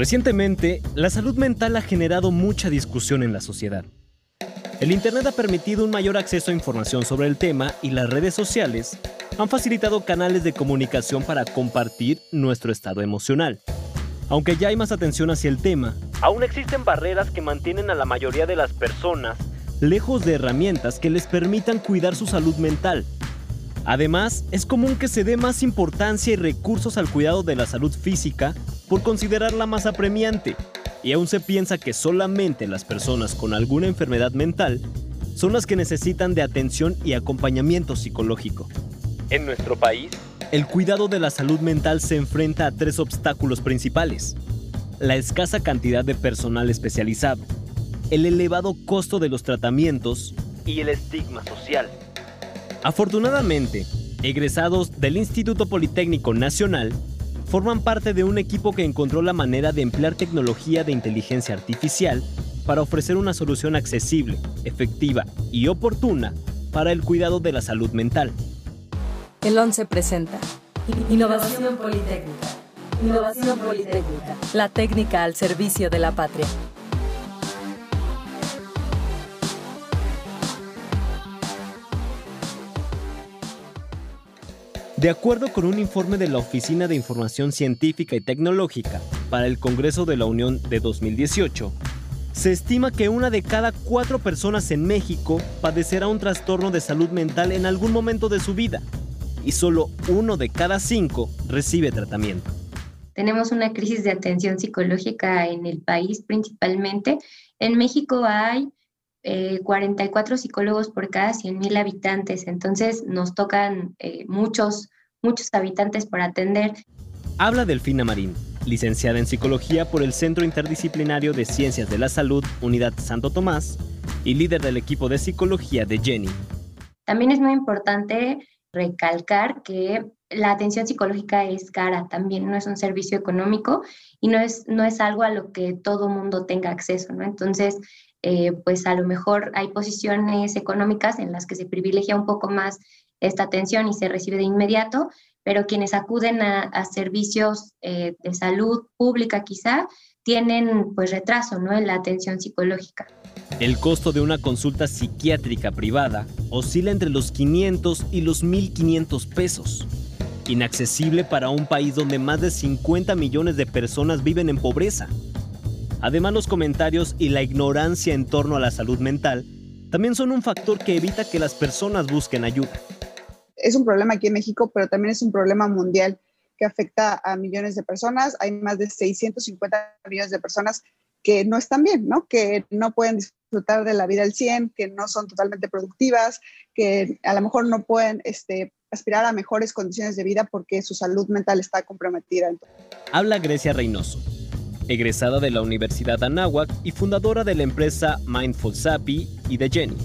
Recientemente, la salud mental ha generado mucha discusión en la sociedad. El Internet ha permitido un mayor acceso a información sobre el tema y las redes sociales han facilitado canales de comunicación para compartir nuestro estado emocional. Aunque ya hay más atención hacia el tema, aún existen barreras que mantienen a la mayoría de las personas lejos de herramientas que les permitan cuidar su salud mental. Además, es común que se dé más importancia y recursos al cuidado de la salud física por considerarla más apremiante, y aún se piensa que solamente las personas con alguna enfermedad mental son las que necesitan de atención y acompañamiento psicológico. En nuestro país, el cuidado de la salud mental se enfrenta a tres obstáculos principales. La escasa cantidad de personal especializado, el elevado costo de los tratamientos y el estigma social. Afortunadamente, egresados del Instituto Politécnico Nacional forman parte de un equipo que encontró la manera de emplear tecnología de inteligencia artificial para ofrecer una solución accesible, efectiva y oportuna para el cuidado de la salud mental. El 11 presenta Innovación Politécnica. Innovación Politécnica. La técnica al servicio de la patria. De acuerdo con un informe de la Oficina de Información Científica y Tecnológica para el Congreso de la Unión de 2018, se estima que una de cada cuatro personas en México padecerá un trastorno de salud mental en algún momento de su vida y solo uno de cada cinco recibe tratamiento. Tenemos una crisis de atención psicológica en el país principalmente. En México hay 44 eh, psicólogos por cada 100.000 habitantes, entonces nos tocan eh, muchos, muchos habitantes por atender. Habla Delfina Marín, licenciada en Psicología por el Centro Interdisciplinario de Ciencias de la Salud, Unidad Santo Tomás, y líder del equipo de psicología de Jenny. También es muy importante recalcar que la atención psicológica es cara también, no es un servicio económico y no es, no es algo a lo que todo mundo tenga acceso, ¿no? Entonces, eh, pues a lo mejor hay posiciones económicas en las que se privilegia un poco más esta atención y se recibe de inmediato, pero quienes acuden a, servicios eh, de salud pública quizá tienen pues retraso ¿no? en la atención psicológica. El costo de una consulta psiquiátrica privada oscila entre los 500 y los 1.500 pesos. Inaccesible para un país donde más de 50 millones de personas viven en pobreza. Además, los comentarios y la ignorancia en torno a la salud mental también son un factor que evita que las personas busquen ayuda. Es un problema aquí en México, pero también es un problema mundial que afecta a millones de personas. Hay más de 650 millones de personas que no están bien, ¿no? Que no pueden disfrutar de la vida al 100, que no son totalmente productivas, que a lo mejor no pueden este, aspirar a mejores condiciones de vida porque su salud mental está comprometida. Habla Grecia Reynoso, egresada de la Universidad Anáhuac y fundadora de la empresa Mindful Sapi y de Jenny.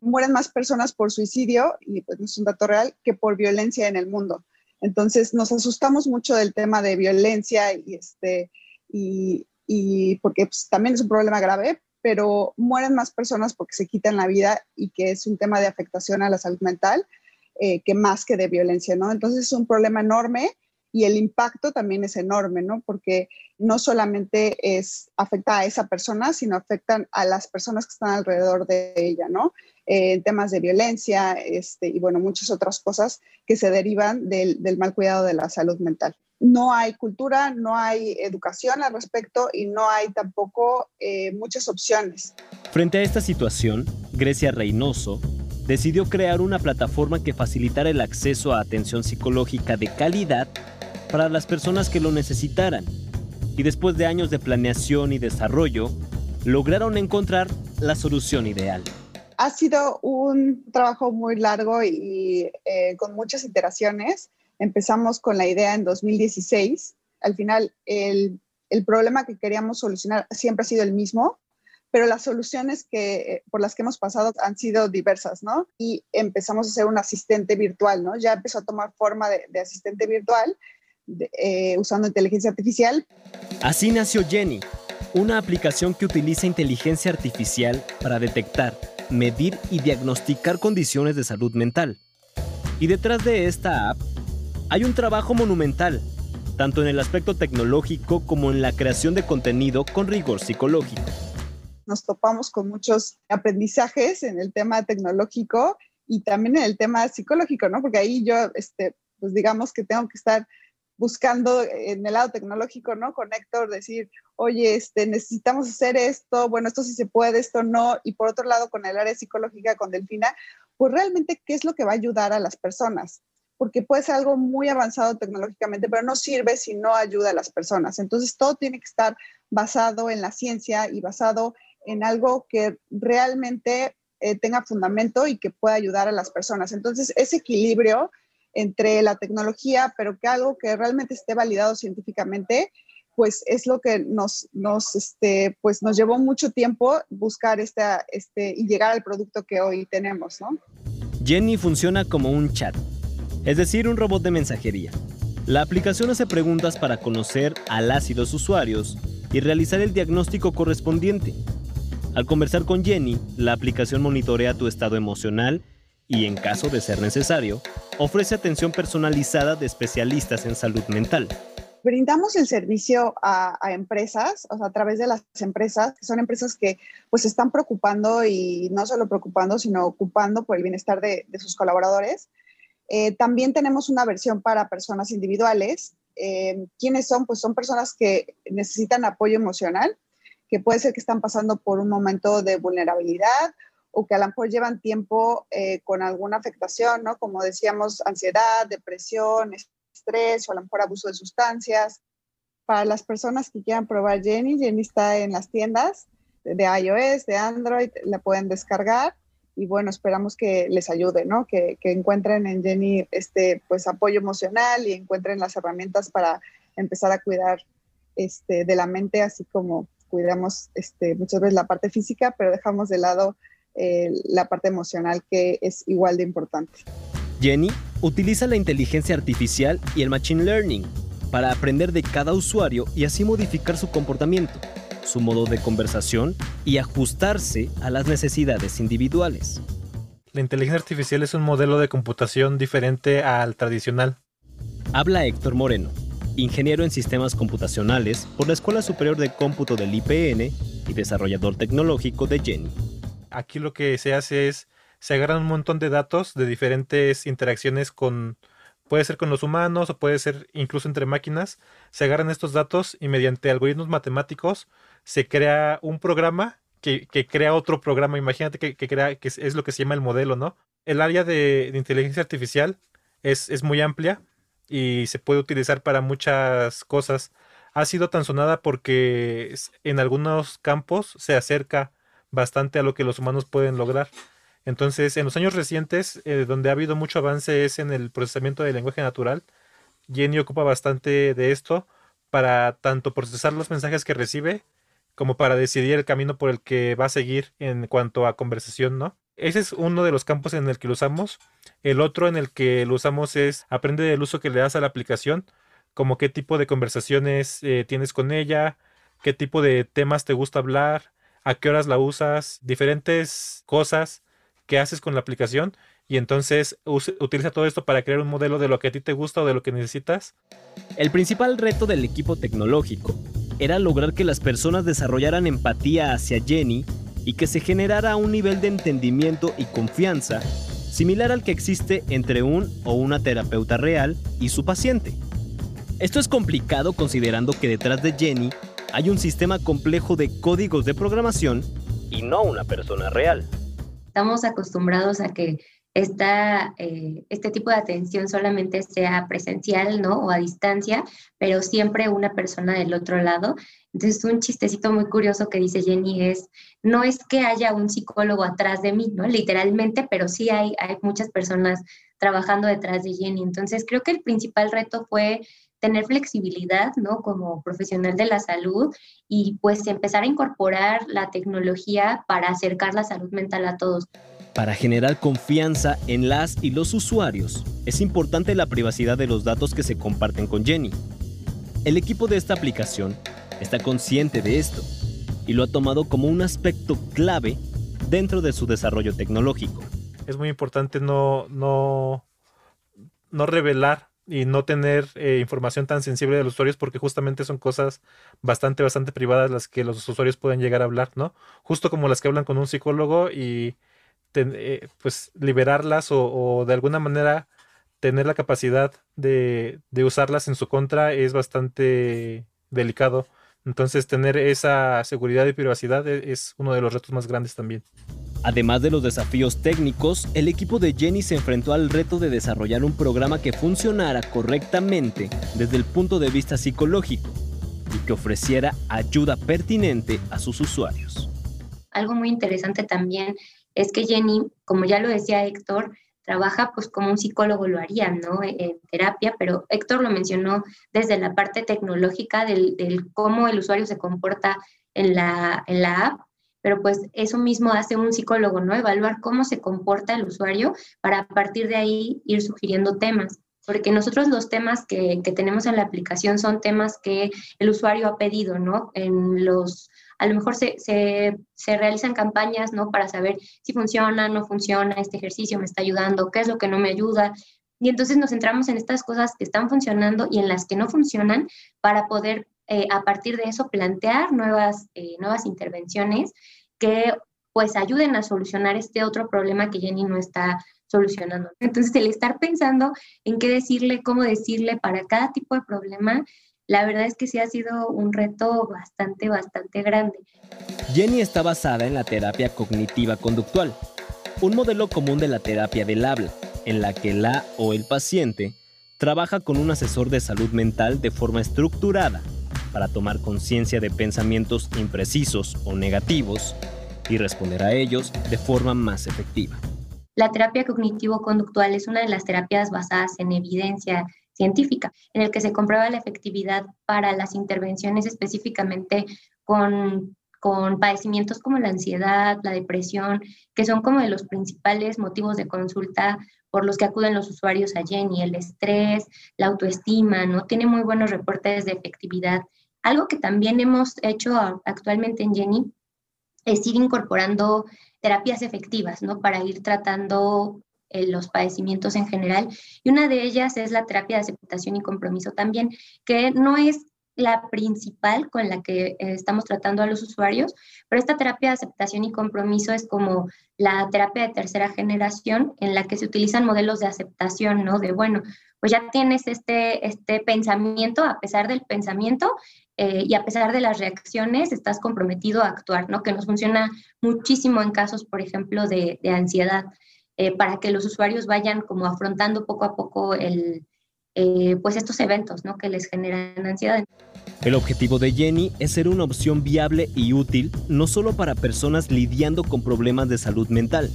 Mueren más personas por suicidio, y pues es un dato real, que por violencia en el mundo. Entonces nos asustamos mucho del tema de violencia y, este, y, y porque pues, también es un problema grave, pero mueren más personas porque se quitan la vida y que es un tema de afectación a la salud mental eh, que más que de violencia, ¿no? Entonces es un problema enorme y el impacto también es enorme, ¿no? Porque no solamente es, afecta a esa persona, sino afectan a las personas que están alrededor de ella, ¿no? Eh, en temas de violencia este, y, bueno, muchas otras cosas que se derivan del, mal cuidado de la salud mental. No hay cultura, no hay educación al respecto y no hay tampoco eh, muchas opciones. Frente a esta situación, Grecia Reynoso decidió crear una plataforma que facilitara el acceso a atención psicológica de calidad para las personas que lo necesitaran. Y después de años de planeación y desarrollo, lograron encontrar la solución ideal. Ha sido un trabajo muy largo y eh, con muchas iteraciones. Empezamos con la idea en 2016. Al final, el, el problema que queríamos solucionar siempre ha sido el mismo, pero las soluciones que, eh, por las que hemos pasado han sido diversas, ¿no? Y empezamos a hacer un asistente virtual, ¿no? Ya empezó a tomar forma de, de asistente virtual eh, usando inteligencia artificial. Así nació Jenny, una aplicación que utiliza inteligencia artificial para detectar, medir y diagnosticar condiciones de salud mental. Y detrás de esta app hay un trabajo monumental, tanto en el aspecto tecnológico como en la creación de contenido con rigor psicológico. Nos topamos con muchos aprendizajes en el tema tecnológico y también en el tema psicológico, ¿no? Porque ahí yo, este, pues digamos que tengo que estar buscando en el lado tecnológico, ¿no? Con Héctor, decir, oye, este, necesitamos hacer esto, bueno, esto sí se puede, esto no, y por otro lado, con el área psicológica, con Delfina, pues realmente, ¿qué es lo que va a ayudar a las personas? Porque puede ser algo muy avanzado tecnológicamente, pero no sirve si no ayuda a las personas. Entonces, todo tiene que estar basado en la ciencia y basado algo que realmente eh, tenga fundamento y que pueda ayudar a las personas. Entonces, ese equilibrio entre la tecnología, pero que algo que realmente esté validado científicamente, pues es lo que nos, nos, este, pues nos llevó mucho tiempo buscar esta, este, y llegar al producto que hoy tenemos, ¿no? Jenny funciona como un chat, es decir, un robot de mensajería. La aplicación hace preguntas para conocer a las y los usuarios y realizar el diagnóstico correspondiente. Al conversar con Jenny, la aplicación monitorea tu estado emocional y, en caso de ser necesario, ofrece atención personalizada de especialistas en salud mental. Brindamos el servicio a, empresas, o sea, a través de las empresas, que son empresas que pues están preocupando y no solo preocupando, sino ocupando por el bienestar de, sus colaboradores. Eh, también tenemos una versión para personas individuales. Eh, ¿Quiénes son? Pues son personas que necesitan apoyo emocional, que puede ser que están pasando por un momento de vulnerabilidad o que a lo mejor llevan tiempo eh, con alguna afectación, ¿no? Como decíamos, ansiedad, depresión, estrés o a lo mejor abuso de sustancias. Para las personas que quieran probar Jenny, Jenny está en las tiendas de iOS, de Android, la pueden descargar y bueno, esperamos que les ayude, ¿no? Que, que, encuentren en Jenny este, pues, apoyo emocional y encuentren las herramientas para empezar a cuidar este, de la mente, así como cuidamos este, muchas veces la parte física, pero dejamos de lado eh, la parte emocional que es igual de importante. Jenny utiliza la inteligencia artificial y el machine learning para aprender de cada usuario y así modificar su comportamiento, su modo de conversación y ajustarse a las necesidades individuales. La inteligencia artificial es un modelo de computación diferente al tradicional. Habla Héctor Moreno, ingeniero en sistemas computacionales por la Escuela Superior de Cómputo del IPN y desarrollador tecnológico de Jenny. Aquí lo que se hace es, se agarran un montón de datos de diferentes interacciones con, puede ser con los humanos o puede ser incluso entre máquinas, se agarran estos datos y mediante algoritmos matemáticos se crea un programa que, crea otro programa. Imagínate que, crea, que es, lo que se llama el modelo, ¿no? El área de, inteligencia artificial es, es muy amplia y se puede utilizar para muchas cosas. Ha sido tan sonada porque en algunos campos se acerca bastante a lo que los humanos pueden lograr. Entonces, en los años recientes, eh, donde ha habido mucho avance es en el procesamiento del lenguaje natural. Jenny ocupa bastante de esto para tanto procesar los mensajes que recibe como para decidir el camino por el que va a seguir en cuanto a conversación, ¿no? Ese es uno de los campos en el que lo usamos. El otro en el que lo usamos es aprende del uso que le das a la aplicación, como qué tipo de conversaciones eh, tienes con ella, qué tipo de temas te gusta hablar, a qué horas la usas, diferentes cosas que haces con la aplicación y entonces utiliza todo esto para crear un modelo de lo que a ti te gusta o de lo que necesitas. El principal reto del equipo tecnológico era lograr que las personas desarrollaran empatía hacia Jenny y que se generara un nivel de entendimiento y confianza similar al que existe entre un o una terapeuta real y su paciente. Esto es complicado considerando que detrás de Jenny hay un sistema complejo de códigos de programación y no una persona real. Estamos acostumbrados a que esta, eh, este tipo de atención solamente sea presencial, ¿no? O a distancia, pero siempre una persona del otro lado. Entonces, un chistecito muy curioso que dice Jenny es, no es que haya un psicólogo atrás de mí, ¿no? Literalmente, pero sí hay, hay muchas personas trabajando detrás de Jenny. Entonces, creo que el principal reto fue tener flexibilidad, ¿no? Como profesional de la salud y pues empezar a incorporar la tecnología para acercar la salud mental a todos. Para generar confianza en las y los usuarios, es importante la privacidad de los datos que se comparten con Jenny. El equipo de esta aplicación está consciente de esto y lo ha tomado como un aspecto clave dentro de su desarrollo tecnológico. Es muy importante no, no, no revelar y no tener eh, información tan sensible de los usuarios porque justamente son cosas bastante, bastante privadas las que los usuarios pueden llegar a hablar, ¿no? Justo como las que hablan con un psicólogo y eh, pues liberarlas o, de alguna manera tener la capacidad de, de usarlas en su contra es bastante delicado. Entonces tener esa seguridad y privacidad e, es uno de los retos más grandes también. Además de los desafíos técnicos, el equipo de Jenny se enfrentó al reto de desarrollar un programa que funcionara correctamente desde el punto de vista psicológico y que ofreciera ayuda pertinente a sus usuarios. Algo muy interesante también es que Jenny, como ya lo decía Héctor, trabaja pues como un psicólogo lo haría, ¿no? En terapia, pero Héctor lo mencionó desde la parte tecnológica del, del cómo el usuario se comporta en la, en la app pero pues eso mismo hace un psicólogo, ¿no? Evaluar cómo se comporta el usuario para a partir de ahí ir sugiriendo temas. Porque nosotros los temas que, que tenemos en la aplicación son temas que el usuario ha pedido, ¿no? En los, a lo mejor se, se, realizan campañas, ¿no? Para saber si funciona, no funciona, este ejercicio me está ayudando, qué es lo que no me ayuda. Y entonces nos centramos en estas cosas que están funcionando y en las que no funcionan para poder eh, a partir de eso plantear nuevas, eh, nuevas intervenciones que pues ayuden a solucionar este otro problema que Jenny no está solucionando. Entonces, el estar pensando en qué decirle, cómo decirle para cada tipo de problema, la verdad es que sí ha sido un reto bastante, bastante grande. Jenny está basada en la terapia cognitiva conductual, un modelo común de la terapia del habla, en la que la o el paciente trabaja con un asesor de salud mental de forma estructurada para tomar conciencia de pensamientos imprecisos o negativos y responder a ellos de forma más efectiva. La terapia cognitivo-conductual es una de las terapias basadas en evidencia científica, en el que se comprueba la efectividad para las intervenciones específicamente con, con padecimientos como la ansiedad, la depresión, que son como de los principales motivos de consulta por los que acuden los usuarios a Jenny, el estrés, la autoestima, ¿no? Tiene muy buenos reportes de efectividad algo que también hemos hecho actualmente en Jenny es ir incorporando terapias efectivas, ¿no? Para ir tratando los padecimientos en general. Y una de ellas es la terapia de aceptación y compromiso también, que no es la principal con la que eh, estamos tratando a los usuarios, pero esta terapia de aceptación y compromiso es como la terapia de tercera generación en la que se utilizan modelos de aceptación, ¿no? De, bueno, pues ya tienes este, este pensamiento, a pesar del pensamiento, eh, y a pesar de las reacciones, estás comprometido a actuar, ¿no? Que nos funciona muchísimo en casos, por ejemplo, de, ansiedad, eh, para que los usuarios vayan como afrontando poco a poco el, eh, pues estos eventos, ¿no? Que les generan ansiedad. El objetivo de Jenny es ser una opción viable y útil, no solo para personas lidiando con problemas de salud mental,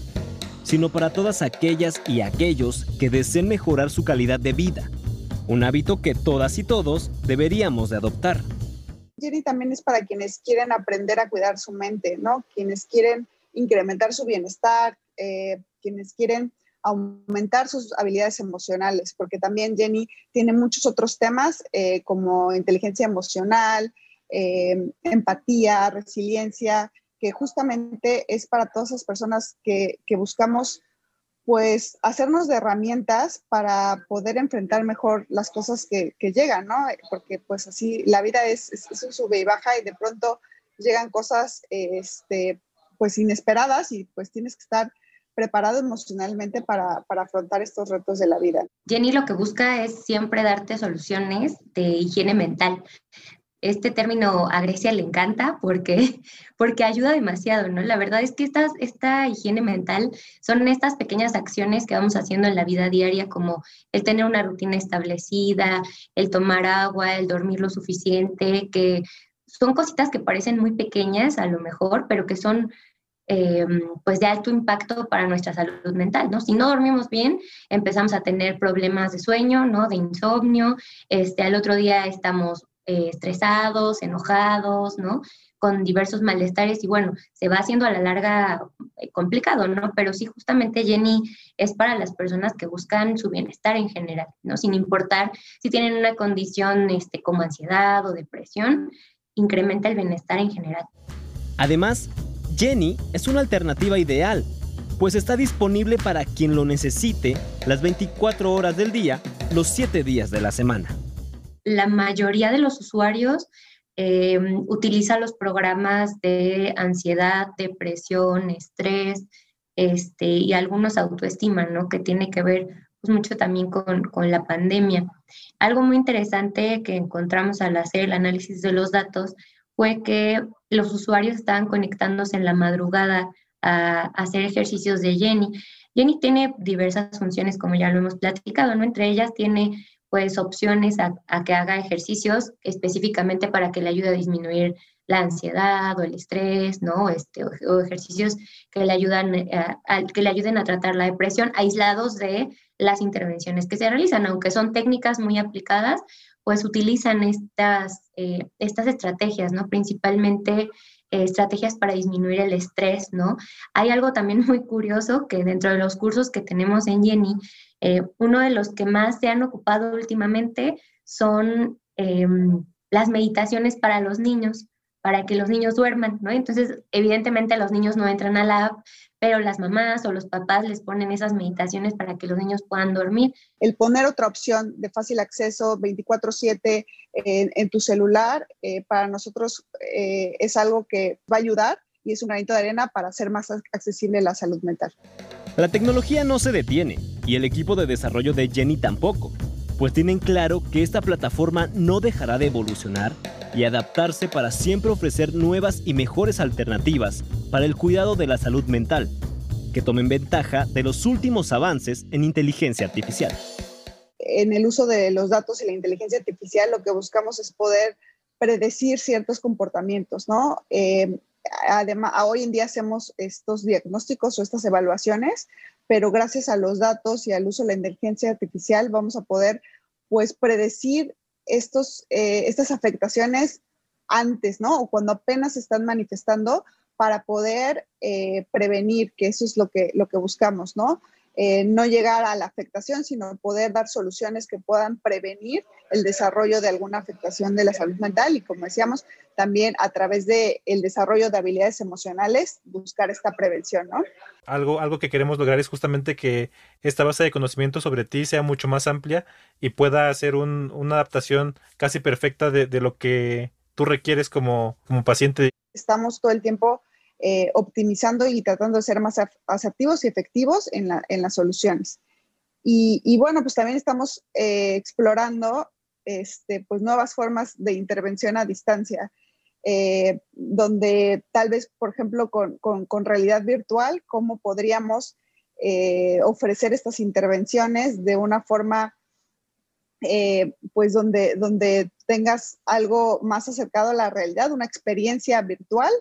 sino para todas aquellas y aquellos que deseen mejorar su calidad de vida, un hábito que todas y todos deberíamos de adoptar. Jenny también es para quienes quieren aprender a cuidar su mente, ¿no? Quienes quieren incrementar su bienestar, eh, quienes quieren aumentar sus habilidades emocionales, porque también Jenny tiene muchos otros temas eh, como inteligencia emocional, eh, empatía, resiliencia, que justamente es para todas esas personas que, que buscamos pues hacernos de herramientas para poder enfrentar mejor las cosas que, llegan, ¿no? Porque pues así la vida es, un sube y baja y de pronto llegan cosas este, pues inesperadas y pues tienes que estar preparado emocionalmente para, para, afrontar estos retos de la vida. Jenny lo que busca es siempre darte soluciones de higiene mental este término a Grecia le encanta porque, porque ayuda demasiado, ¿no? La verdad es que estas, esta higiene mental son estas pequeñas acciones que vamos haciendo en la vida diaria, como el tener una rutina establecida, el tomar agua, el dormir lo suficiente, que son cositas que parecen muy pequeñas a lo mejor, pero que son em, pues de alto impacto para nuestra salud mental, ¿no? Si no dormimos bien, empezamos a tener problemas de sueño, ¿no? De insomnio, este, al otro día estamos eh, estresados, enojados, ¿no? Con diversos malestares y bueno, se va haciendo a la larga eh, complicado, ¿no? Pero sí, justamente Jenny es para las personas que buscan su bienestar en general, ¿no? Sin importar si tienen una condición este, como ansiedad o depresión, incrementa el bienestar en general. Además, Jenny es una alternativa ideal pues está disponible para quien lo necesite las 24 horas del día, los 7 días de la semana. La mayoría de los usuarios eh, utiliza los programas de ansiedad, depresión, estrés, este, y algunos autoestima, ¿no? Que tiene que ver pues, mucho también con, con, la pandemia. Algo muy interesante que encontramos al hacer el análisis de los datos fue que los usuarios estaban conectándose en la madrugada a, hacer ejercicios de Jenny. Jenny tiene diversas funciones, como ya lo hemos platicado, ¿no? Entre ellas tiene pues opciones a, que haga ejercicios específicamente para que le ayude a disminuir la ansiedad o el estrés, ¿no? Este, o, ejercicios que le, ayudan, eh, que le ayuden a tratar la depresión aislados de las intervenciones que se realizan, aunque son técnicas muy aplicadas, pues utilizan estas, eh, estas estrategias, ¿no? Principalmente eh, estrategias para disminuir el estrés, ¿no? Hay algo también muy curioso que dentro de los cursos que tenemos en Jenny, uno de los que más se han ocupado últimamente son em, las meditaciones para los niños para que los niños duerman, ¿no? Entonces, evidentemente los niños no entran a la app, pero las mamás o los papás les ponen esas meditaciones para que los niños puedan dormir. El poner otra opción de fácil acceso 24/7 en, tu celular, eh, para nosotros eh, es algo que va a ayudar y es un granito de arena para hacer más accesible la salud mental. La tecnología no se detiene y el equipo de desarrollo de Jenny tampoco, pues tienen claro que esta plataforma no dejará de evolucionar y adaptarse para siempre ofrecer nuevas y mejores alternativas para el cuidado de la salud mental, que tomen ventaja de los últimos avances en inteligencia artificial. En el uso de los datos y la inteligencia artificial lo que buscamos es poder predecir ciertos comportamientos, ¿no? Eh, además, hoy en día hacemos estos diagnósticos o estas evaluaciones, pero gracias a los datos y al uso de la inteligencia artificial vamos a poder pues predecir estos, eh, estas afectaciones antes, ¿no? O cuando apenas se están manifestando para poder eh, prevenir, que eso es lo que, lo que buscamos, ¿no? Eh, no llegar a la afectación, sino poder dar soluciones que puedan prevenir el desarrollo de alguna afectación de la salud mental y como decíamos, también a través del el desarrollo de habilidades emocionales, buscar esta prevención, ¿no? Algo, algo que queremos lograr es justamente que esta base de conocimiento sobre ti sea mucho más amplia y pueda hacer un, una adaptación casi perfecta de, de, lo que tú requieres como, como paciente. Estamos todo el tiempo eh, optimizando y tratando de ser más asertivos y efectivos en, las soluciones. Y, bueno, pues también estamos eh, explorando este, pues nuevas formas de intervención a distancia, eh, donde tal vez, por ejemplo, con, realidad virtual, cómo podríamos ofrecer estas intervenciones de una forma pues donde, donde tengas algo más acercado a la realidad, una experiencia virtual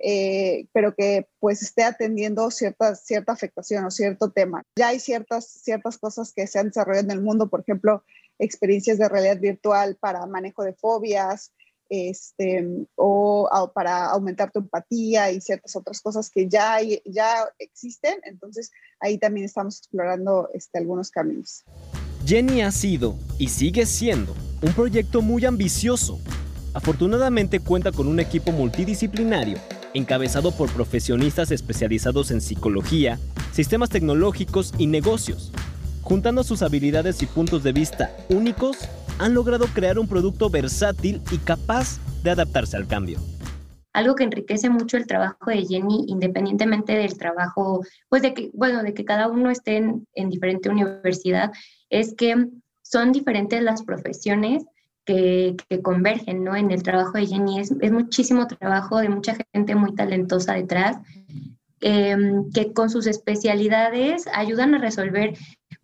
eh, pero que pues esté atendiendo cierta, cierta afectación o cierto tema. Ya hay ciertas, ciertas cosas que se han desarrollado en el mundo, por ejemplo, experiencias de realidad virtual para manejo de fobias, este, o, para aumentar tu empatía y ciertas otras cosas que ya, ya existen. Entonces ahí también estamos explorando este, algunos caminos. Jenny ha sido y sigue siendo un proyecto muy ambicioso. Afortunadamente cuenta con un equipo multidisciplinario encabezado por profesionistas especializados en psicología, sistemas tecnológicos y negocios. Juntando sus habilidades y puntos de vista únicos, han logrado crear un producto versátil y capaz de adaptarse al cambio. Algo que enriquece mucho el trabajo de Jenny, independientemente del trabajo, pues de que, bueno, de que cada uno esté en, en diferente universidad, es que son diferentes las profesiones que, convergen ¿no? en el trabajo de Jenny. Es, muchísimo trabajo de mucha gente muy talentosa detrás, em, que con sus especialidades ayudan a resolver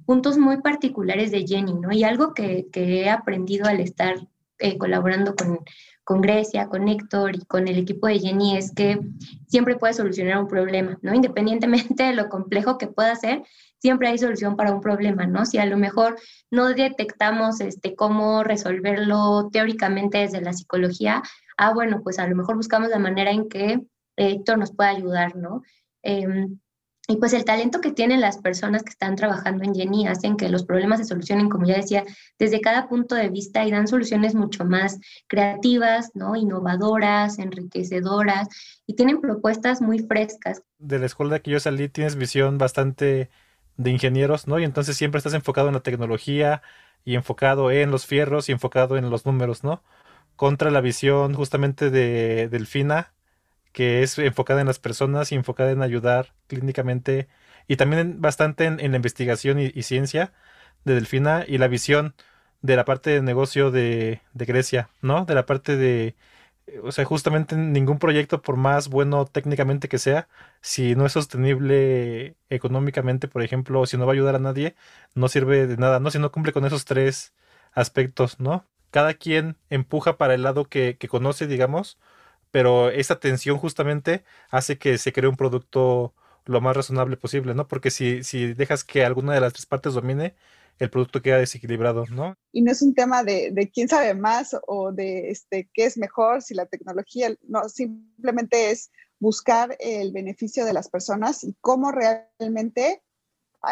puntos muy particulares de Jenny, ¿no? Y algo que, que he aprendido al estar eh, colaborando con, con Grecia, con Héctor y con el equipo de Jenny es que siempre puede solucionar un problema, ¿no? Independientemente de lo complejo que pueda ser, siempre hay solución para un problema, ¿no? Si a lo mejor no detectamos este, cómo resolverlo teóricamente desde la psicología, ah, bueno, pues a lo mejor buscamos la manera en que Héctor nos pueda ayudar, ¿no? Em, y pues el talento que tienen las personas que están trabajando en Jenny hacen que los problemas se solucionen, como ya decía, desde cada punto de vista y dan soluciones mucho más creativas, ¿no? innovadoras, enriquecedoras y tienen propuestas muy frescas. De la escuela que yo salí tienes visión bastante de ingenieros, ¿no? Y entonces siempre estás enfocado en la tecnología y enfocado en los fierros y enfocado en los números, ¿no? Contra la visión justamente de Delfina, que es enfocada en las personas y enfocada en ayudar clínicamente y también bastante en, la investigación y, ciencia de Delfina y la visión de la parte de negocio de, Grecia, ¿no? De la parte de, o sea, justamente ningún proyecto, por más bueno técnicamente que sea, si no es sostenible económicamente, por ejemplo, si no va a ayudar a nadie, no sirve de nada, ¿no? Si no cumple con esos tres aspectos, ¿no? Cada quien empuja para el lado que conoce, digamos, pero esa tensión justamente hace que se cree un producto lo más razonable posible, ¿no? Porque si, si dejas que alguna de las tres partes domine, el producto queda desequilibrado, ¿no? Y no es un tema de, de, quién sabe más o de este, qué es mejor, si la tecnología, no, simplemente es buscar el beneficio de las personas y cómo realmente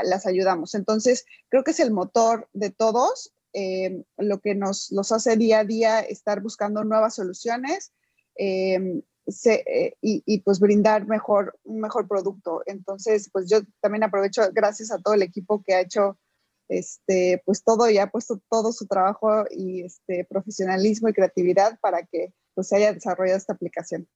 las ayudamos. Entonces, creo que es el motor de todos, eh, lo que nos los hace día a día estar buscando nuevas soluciones, Em, eh, y, pues brindar mejor, un mejor producto. Entonces, pues yo también aprovecho, gracias a todo el equipo que ha hecho este, pues todo y ha puesto todo su trabajo y este, profesionalismo y creatividad para que pues, se haya desarrollado esta aplicación.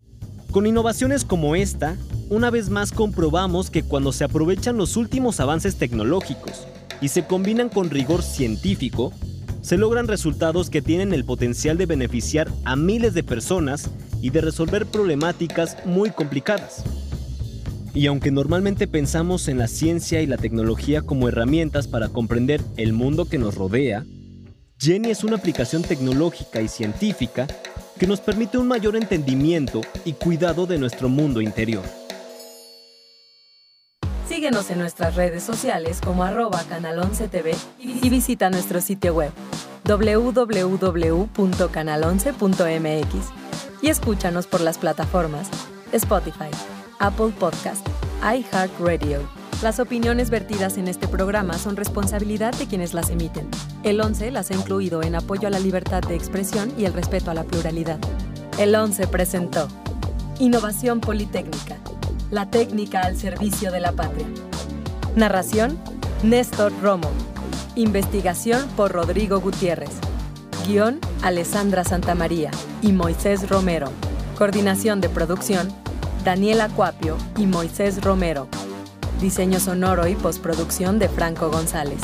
Con innovaciones como esta, una vez más comprobamos que cuando se aprovechan los últimos avances tecnológicos y se combinan con rigor científico, se logran resultados que tienen el potencial de beneficiar a miles de personas y de resolver problemáticas muy complicadas. Y aunque normalmente pensamos en la ciencia y la tecnología como herramientas para comprender el mundo que nos rodea, Jenny es una aplicación tecnológica y científica que nos permite un mayor entendimiento y cuidado de nuestro mundo interior. Síguenos en nuestras redes sociales como arroba canal 11 TV y visita nuestro sitio web www.canal11.mx y escúchanos por las plataformas Spotify, Apple Podcast, iHeartRadio. Las opiniones vertidas en este programa son responsabilidad de quienes las emiten. El 11 las ha incluido en apoyo a la libertad de expresión y el respeto a la pluralidad. El 11 presentó Innovación Politécnica la técnica al servicio de la patria. Narración, Néstor Romo. Investigación por Rodrigo Gutiérrez. Guión, Alessandra Santamaría y Moisés Romero. Coordinación de producción, Daniela Cuapio y Moisés Romero. Diseño sonoro y postproducción de Franco González.